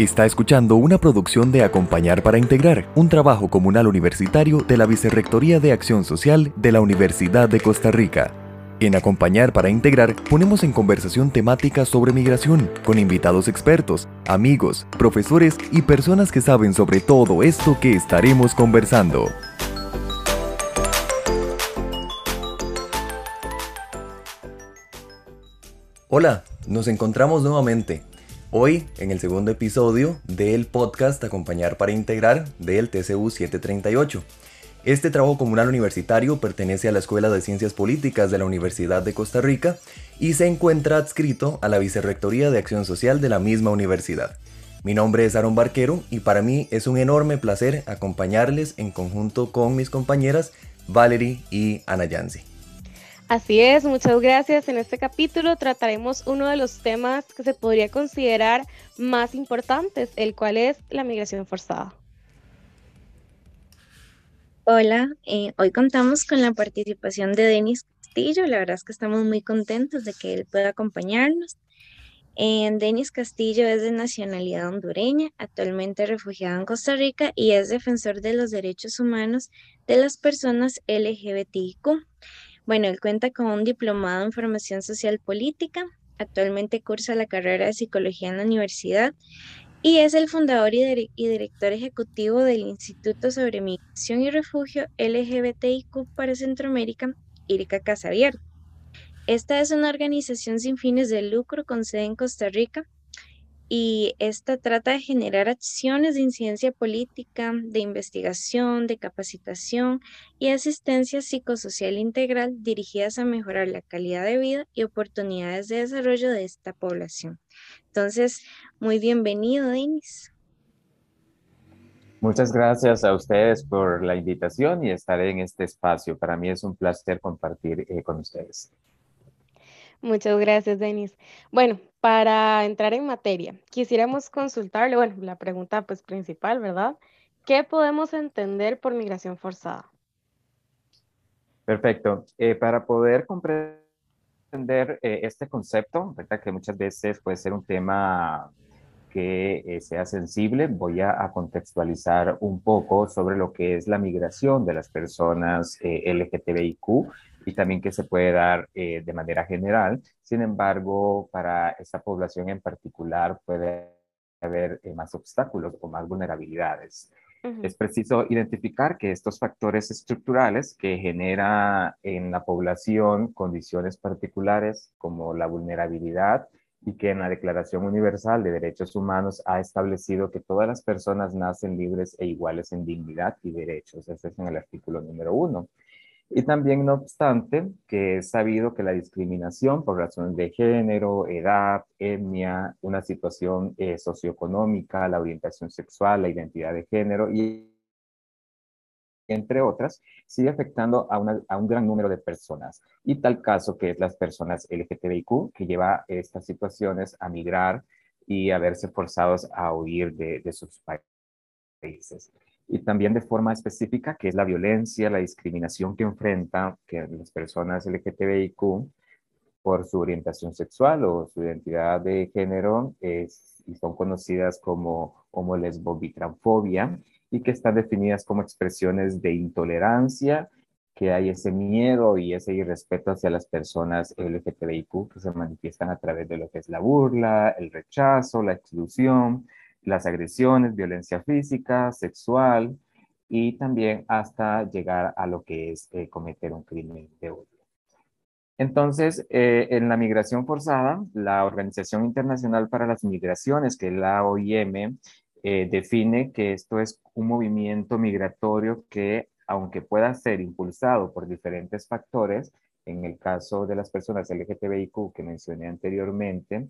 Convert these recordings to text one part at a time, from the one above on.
Está escuchando una producción de Acompañar para Integrar, un trabajo comunal universitario de la Vicerrectoría de Acción Social de la Universidad de Costa Rica. En Acompañar para Integrar ponemos en conversación temáticas sobre migración, con invitados expertos, amigos, profesores y personas que saben sobre todo esto que estaremos conversando. Hola, nos encontramos nuevamente Hoy, en el segundo episodio del podcast Acompañar para Integrar del TCU 738. Este trabajo comunal universitario pertenece a la Escuela de Ciencias Políticas de la Universidad de Costa Rica y se encuentra adscrito a la Vicerrectoría de Acción Social de la misma universidad. Mi nombre es Aaron Barquero y para mí es un enorme placer acompañarles en conjunto con mis compañeras Valerie y Ana Yanzi. Así es, muchas gracias. En este capítulo trataremos uno de los temas que se podría considerar más importantes, el cual es la migración forzada. Hola, eh, hoy contamos con la participación de Denis Castillo. La verdad es que estamos muy contentos de que él pueda acompañarnos. Denis Castillo es de nacionalidad hondureña, actualmente refugiado en Costa Rica y es defensor de los derechos humanos de las personas LGBTIQ. Bueno, él cuenta con un diplomado en formación social política, actualmente cursa la carrera de psicología en la universidad y es el fundador y, director ejecutivo del Instituto sobre Migración y Refugio LGBTIQ para Centroamérica, IRICA Casa Abierta. Esta es una organización sin fines de lucro con sede en Costa Rica y esta trata de generar acciones de incidencia política, de investigación, de capacitación y asistencia psicosocial integral dirigidas a mejorar la calidad de vida y oportunidades de desarrollo de esta población. Entonces, muy bienvenido, Denis. Muchas gracias a ustedes por la invitación y estar en este espacio. Para mí es un placer compartir eh, con ustedes. Muchas gracias, Denis. Bueno, para entrar en materia, quisiéramos consultarle, bueno, la pregunta pues principal, ¿verdad? ¿Qué podemos entender por migración forzada? Perfecto. Eh, para poder comprender eh, este concepto, ¿verdad? que muchas veces puede ser un tema que eh, sea sensible, voy a, a, contextualizar un poco sobre lo que es la migración de las personas LGTBIQ y también que se puede dar eh, de manera general. Sin embargo, para esta población en particular puede haber eh, más obstáculos o más vulnerabilidades. Es preciso identificar que estos factores estructurales que genera en la población condiciones particulares como la vulnerabilidad y que en la Declaración Universal de Derechos Humanos ha establecido que todas las personas nacen libres e iguales en dignidad y derechos. Ese es en el artículo número uno. Y también, no obstante, que es sabido que la discriminación por razones de género, edad, etnia, una situación eh, socioeconómica, la orientación sexual, la identidad de género y entre otras, sigue afectando a, un gran número de personas. Y tal caso que es las personas LGTBIQ, que lleva estas situaciones a migrar y a verse forzados a huir de, sus países y también de forma específica, que es la violencia, la discriminación que enfrenta que las personas LGTBIQ por su orientación sexual o su identidad de género es, y son conocidas como homolesbo-bitransfobia y que están definidas como expresiones de intolerancia, que hay ese miedo y ese irrespeto hacia las personas LGTBIQ que se manifiestan a través de lo que es la burla, el rechazo, la exclusión, las agresiones, violencia física, sexual y también hasta llegar a lo que es eh, cometer un crimen de odio. Entonces, eh, en la migración forzada, la Organización Internacional para las Migraciones, que es la OIM, eh, define que esto es un movimiento migratorio que, aunque pueda ser impulsado por diferentes factores, en el caso de las personas LGTBIQ que mencioné anteriormente,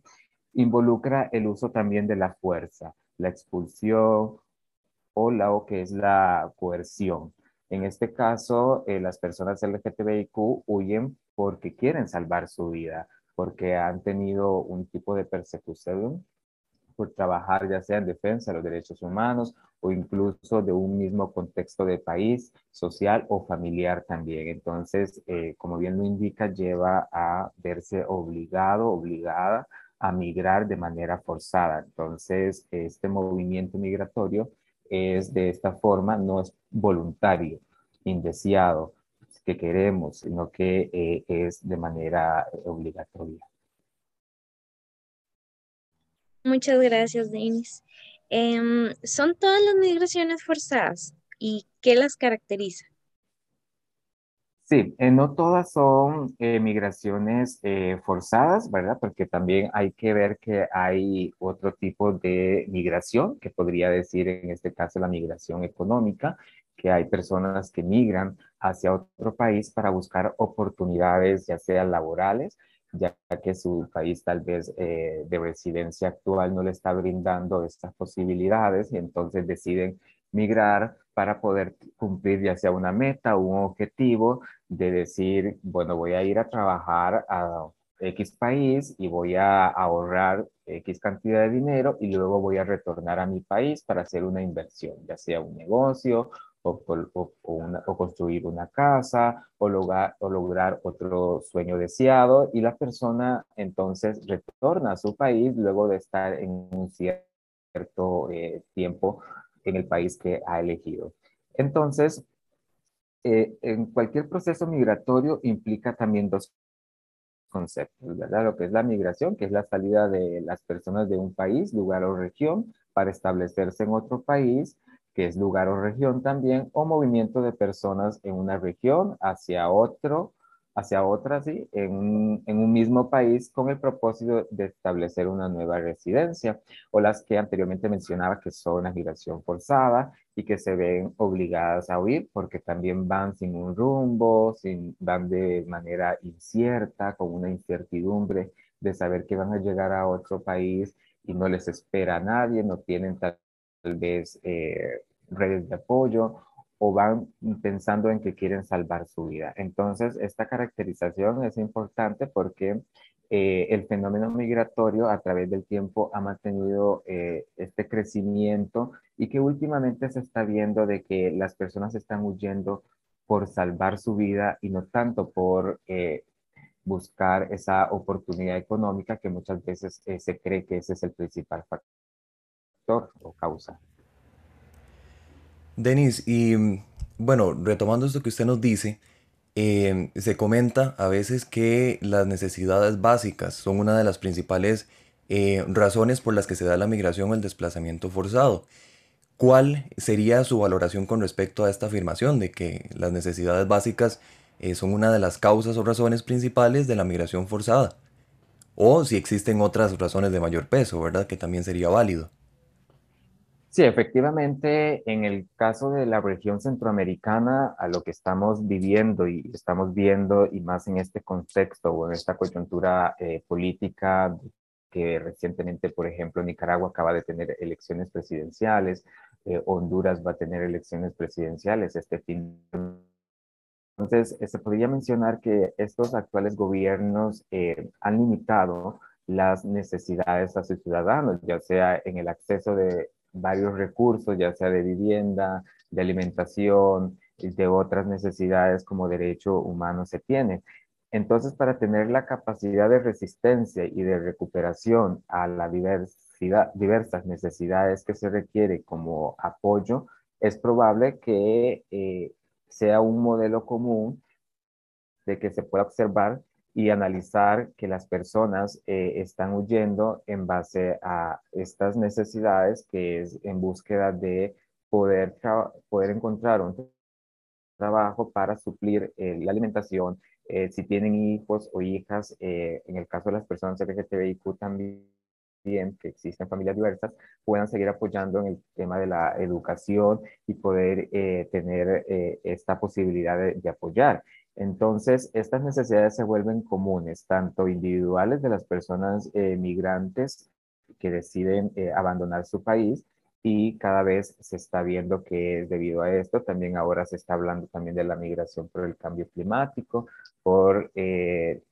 involucra el uso también de la fuerza, la expulsión o la o que es la coerción. En este caso, eh, las personas LGTBIQ huyen porque quieren salvar su vida, porque han tenido un tipo de persecución por trabajar ya sea en defensa de los derechos humanos o incluso de un mismo contexto de país, social o familiar también. Entonces, eh, como bien lo indica, lleva a verse obligado, obligada a migrar de manera forzada. Entonces, este movimiento migratorio es de esta forma, no es voluntario, indeseado, que queremos, sino que eh, es de manera obligatoria. Muchas gracias, Denis. Em, ¿Son todas las migraciones forzadas? ¿Y qué las caracteriza? Sí, eh, no todas son eh, migraciones eh, forzadas, ¿verdad? Porque también hay que ver que hay otro tipo de migración, que podría decir en este caso la migración económica, que hay personas que migran hacia otro país para buscar oportunidades, ya sean laborales, ya que su país tal vez de residencia actual no le está brindando estas posibilidades y entonces deciden migrar para poder cumplir ya sea una meta o un objetivo de decir, bueno, voy a ir a trabajar a X país y voy a ahorrar X cantidad de dinero y luego voy a retornar a mi país para hacer una inversión, ya sea un negocio o, o, construir una casa o lograr, o lograr otro sueño deseado y la persona entonces retorna a su país luego de estar en un cierto eh, tiempo en el país que ha elegido. Entonces, eh, en cualquier proceso migratorio implica también dos conceptos, ¿verdad? Lo que es la migración, que es la salida de las personas de un país, lugar o región para establecerse en otro país, que es lugar o región también, o movimiento de personas en una región hacia otro hacia otras, ¿sí? en, un, en un mismo país con el propósito de establecer una nueva residencia, o las que anteriormente mencionaba que son la migración forzada y que se ven obligadas a huir porque también van sin un rumbo, sin, van de manera incierta, con una incertidumbre de saber que van a llegar a otro país y no les espera a nadie, no tienen tal, vez eh, redes de apoyo o van pensando en que quieren salvar su vida. Entonces, esta caracterización es importante porque eh, el fenómeno migratorio a través del tiempo ha mantenido eh, este crecimiento y que últimamente se está viendo de que las personas están huyendo por salvar su vida y no tanto por eh, buscar esa oportunidad económica que muchas veces se cree que ese es el principal factor o causa. Denis, y bueno, retomando esto que usted nos dice, em, se comenta a veces que las necesidades básicas son una de las principales eh, razones por las que se da la migración o el desplazamiento forzado. ¿Cuál sería su valoración con respecto a esta afirmación de que las necesidades básicas eh, son una de las causas o razones principales de la migración forzada? O si existen otras razones de mayor peso, ¿verdad? Que también sería válido. Sí, efectivamente, en el caso de la región centroamericana, a lo que estamos viviendo y estamos viendo, y más en este contexto o en esta coyuntura eh, política, que recientemente, por ejemplo, Nicaragua acaba de tener elecciones presidenciales, eh, Honduras va a tener elecciones presidenciales este fin. Entonces, se podría mencionar que estos actuales gobiernos eh, han limitado las necesidades a sus ciudadanos, ya sea en el acceso de varios recursos, ya sea de vivienda, de alimentación, de otras necesidades como derecho humano se tiene. Entonces, para tener la capacidad de resistencia y de recuperación a la diversidad, diversas necesidades que se requiere como apoyo, es probable que eh, sea un modelo común de que se pueda observar y analizar que las personas eh, están huyendo en base a estas necesidades que es en búsqueda de poder, poder encontrar un trabajo para suplir eh, la alimentación, eh, si tienen hijos o hijas, en el caso de las personas LGTBIQ también, que existen familias diversas, puedan seguir apoyando en el tema de la educación y poder tener esta posibilidad de apoyar. Entonces, estas necesidades se vuelven comunes, tanto individuales de las personas eh, migrantes que deciden eh, abandonar su país y cada vez se está viendo que debido a esto, también ahora se está hablando también de la migración por el cambio climático, por eh,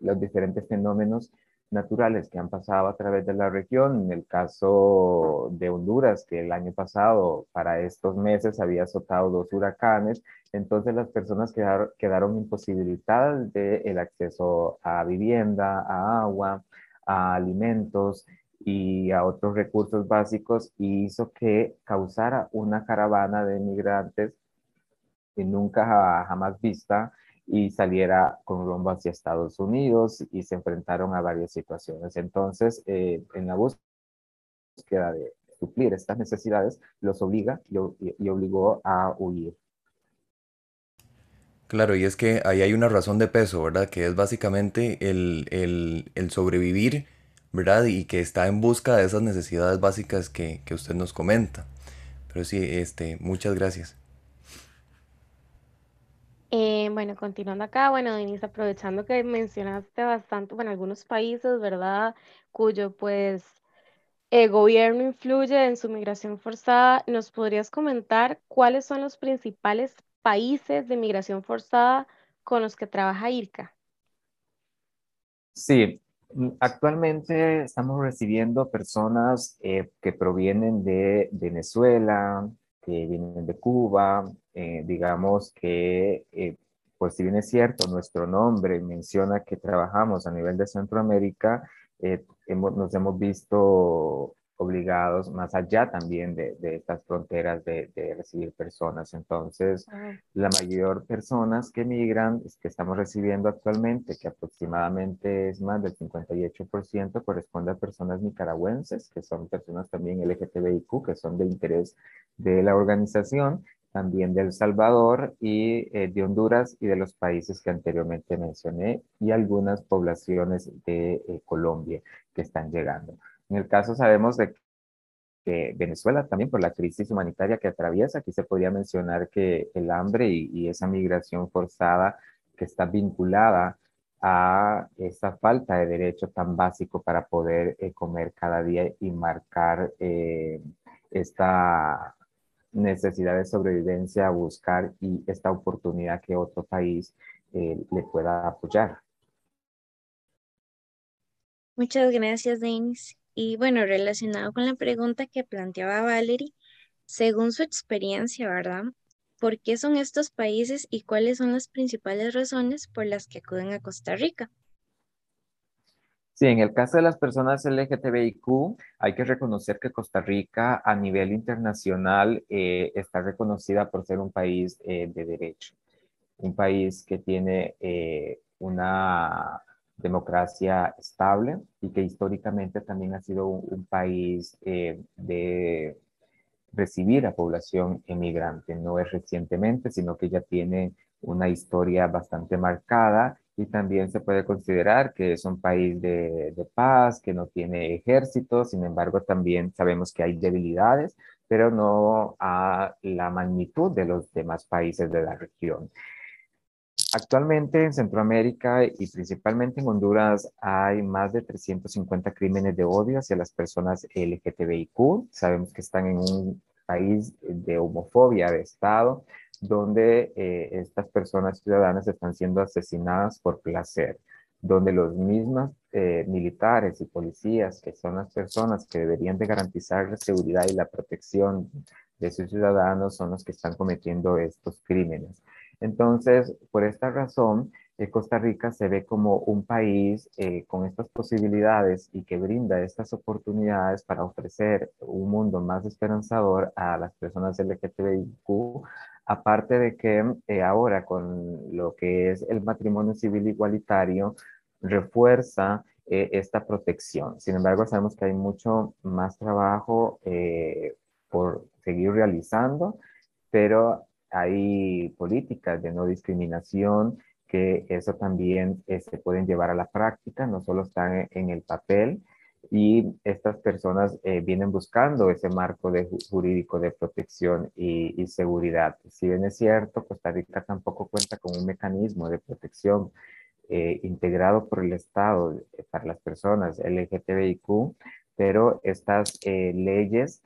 los diferentes fenómenos naturales que han pasado a través de la región. En el caso de Honduras, que el año pasado, para estos meses, había azotado dos huracanes, entonces las personas quedaron, quedaron imposibilitadas del el acceso a vivienda, a agua, a alimentos y a otros recursos básicos y hizo que causara una caravana de migrantes que nunca jamás vista y saliera con rumbo hacia Estados Unidos y se enfrentaron a varias situaciones. Entonces, eh, en la búsqueda de suplir estas necesidades, los obliga y, obligó a huir. Claro, y es que ahí hay una razón de peso, ¿verdad? Que es básicamente el, el, sobrevivir, ¿verdad? Y que está en busca de esas necesidades básicas que, que usted nos comenta. Pero sí, este, muchas gracias. Eh, bueno, continuando acá, bueno, Denise, aprovechando que mencionaste bastante, bueno, algunos países, ¿verdad? Cuyo pues el gobierno influye en su migración forzada, ¿nos podrías comentar cuáles son los principales países de migración forzada con los que trabaja IRCA? Sí, mm, actualmente estamos recibiendo personas eh, que provienen de Venezuela, que vienen de Cuba, eh, digamos que, eh, pues si bien es cierto, nuestro nombre menciona que trabajamos a nivel de Centroamérica, eh, nos hemos visto obligados más allá también de, estas fronteras de, recibir personas. Entonces, la mayor personas que migran, que estamos recibiendo actualmente, que aproximadamente es más del 58%, corresponde a personas nicaragüenses, que son personas también LGTBIQ, que son de interés de la organización, también de El Salvador y eh, de Honduras y de los países que anteriormente mencioné y algunas poblaciones de eh, Colombia que están llegando. En el caso sabemos de que Venezuela también por la crisis humanitaria que atraviesa, aquí se podría mencionar que el hambre y, esa migración forzada que está vinculada a esa falta de derecho tan básico para poder eh, comer cada día y marcar eh, esta necesidad de sobrevivencia, buscar y esta oportunidad que otro país eh, le pueda apoyar. Muchas gracias, Denis. Y bueno, relacionado con la pregunta que planteaba Valerie, según su experiencia, ¿verdad? ¿Por qué son estos países y cuáles son las principales razones por las que acuden a Costa Rica? Sí, en el caso de las personas LGTBIQ, hay que reconocer que Costa Rica a nivel internacional eh, está reconocida por ser un país eh, de derecho, un país que tiene eh, una democracia estable y que históricamente también ha sido un, país eh, de recibir a población emigrante. No es recientemente, sino que ya tiene una historia bastante marcada y también se puede considerar que es un país de, de, paz, que no tiene ejército, sin embargo también sabemos que hay debilidades, pero no a la magnitud de los demás países de la región. Actualmente en Centroamérica y principalmente en Honduras hay más de 350 crímenes de odio hacia las personas LGTBIQ. Sabemos que están en un país de homofobia de Estado, donde eh, estas personas ciudadanas están siendo asesinadas por placer, donde los mismos eh, militares y policías, que son las personas que deberían de garantizar la seguridad y la protección de sus ciudadanos, son los que están cometiendo estos crímenes. Entonces, por esta razón, eh, Costa Rica se ve como un país con estas posibilidades y que brinda estas oportunidades para ofrecer un mundo más esperanzador a las personas LGTBIQ, aparte de que eh, ahora con lo que es el matrimonio civil igualitario, refuerza esta protección. Sin embargo, sabemos que hay mucho más trabajo por seguir realizando, pero hay políticas de no discriminación que eso también eh, se pueden llevar a la práctica, no solo están en el papel y estas personas eh, vienen buscando ese marco de jurídico de protección y, seguridad. Si bien es cierto, Costa Rica tampoco cuenta con un mecanismo de protección eh, integrado por el Estado para las personas LGTBIQ, pero estas leyes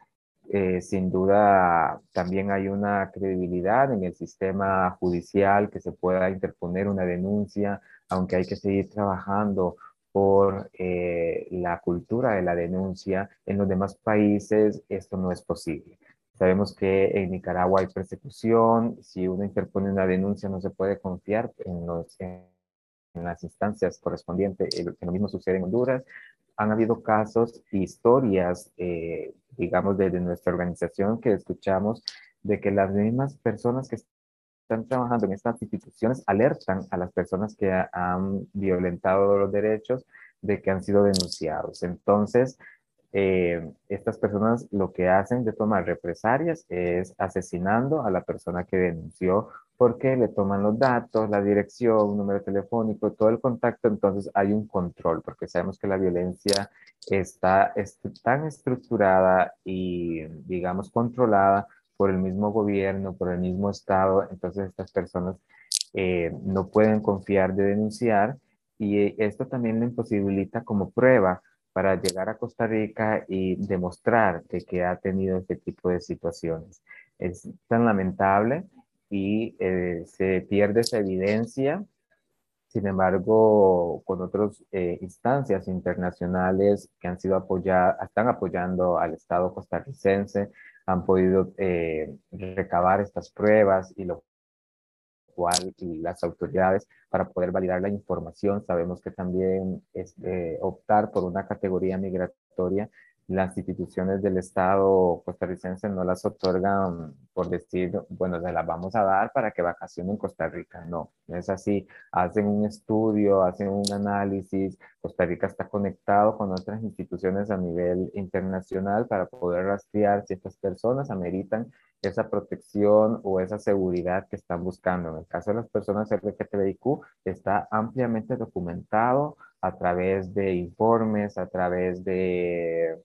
eh, sin duda también hay una credibilidad en el sistema judicial que se pueda interponer una denuncia, aunque hay que seguir trabajando por eh, la cultura de la denuncia. En los demás países esto no es posible. Sabemos que en Nicaragua hay persecución, si uno interpone una denuncia no se puede confiar en, los, en las instancias correspondientes, lo mismo sucede en Honduras, han habido casos, historias, eh, digamos, desde nuestra organización que escuchamos de que las mismas personas que están trabajando en estas instituciones alertan a las personas que han violentado los derechos de que han sido denunciados. Entonces, eh, estas personas lo que hacen de tomar represalias es asesinando a la persona que denunció porque le toman los datos, la dirección, número telefónico, todo el contacto, entonces hay un control, porque sabemos que la violencia está tan estructurada y, digamos, controlada por el mismo gobierno, por el mismo Estado, entonces estas personas eh, no pueden confiar de denunciar y esto también le imposibilita como prueba para llegar a Costa Rica y demostrar que ha tenido este tipo de situaciones. Es tan lamentable y eh, se pierde esa evidencia. Sin embargo, con otras eh, instancias internacionales que han sido apoyadas, están apoyando al Estado costarricense, han podido eh, recabar estas pruebas y lo y las autoridades para poder validar la información. Sabemos que también es, optar por una categoría migratoria las instituciones del Estado costarricense no las otorgan por decir, bueno, se las vamos a dar para que vacacionen en Costa Rica. No, es así. Hacen un estudio, hacen un análisis. Costa Rica está conectado con otras instituciones a nivel internacional para poder rastrear si estas personas ameritan esa protección o esa seguridad que están buscando. En el caso de las personas LGTBIQ, está ampliamente documentado a través de informes, a través de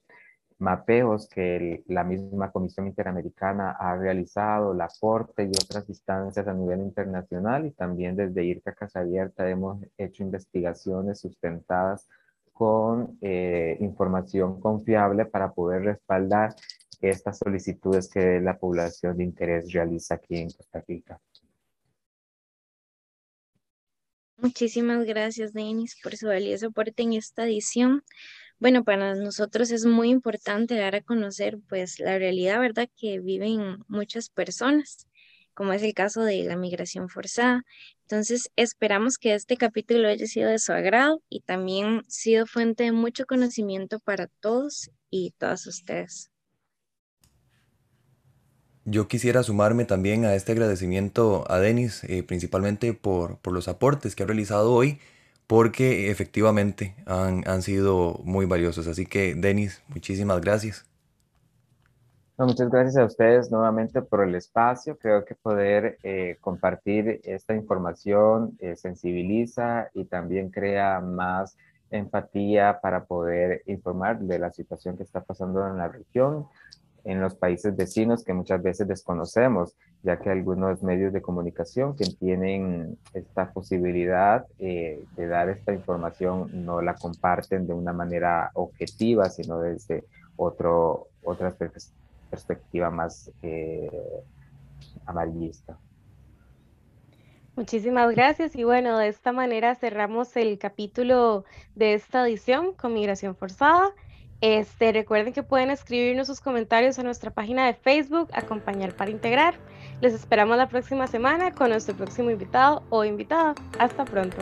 mapeos que la misma Comisión Interamericana ha realizado, la Corte y otras instancias a nivel internacional y también desde IRCA Casa Abierta hemos hecho investigaciones sustentadas con eh, información confiable para poder respaldar estas solicitudes que la población de interés realiza aquí en Costa Rica. Muchísimas gracias, Denis, por su valioso aporte en esta edición. Bueno, para nosotros es muy importante dar a conocer pues la realidad, ¿verdad?, que viven muchas personas, como es el caso de la migración forzada. Entonces, esperamos que este capítulo haya sido de su agrado y también sido fuente de mucho conocimiento para todos y todas ustedes. Yo quisiera sumarme también a este agradecimiento a Denis, eh, principalmente por, por los aportes que ha realizado hoy porque efectivamente han, han sido muy valiosos. Así que, Denis, muchísimas gracias. muchas gracias a ustedes nuevamente por el espacio. Creo que poder eh, compartir esta información eh, sensibiliza y también crea más empatía para poder informar de la situación que está pasando en la región en los países vecinos que muchas veces desconocemos, ya que algunos medios de comunicación que tienen esta posibilidad eh, de dar esta información no la comparten de una manera objetiva, sino desde otro, otra perspectiva más eh, amarillista. Muchísimas gracias y bueno, de esta manera cerramos el capítulo de esta edición con migración forzada. Este, recuerden que pueden escribirnos sus comentarios a nuestra página de Facebook, Acompañar para Integrar. Les esperamos la próxima semana con nuestro próximo invitado o invitada. Hasta pronto.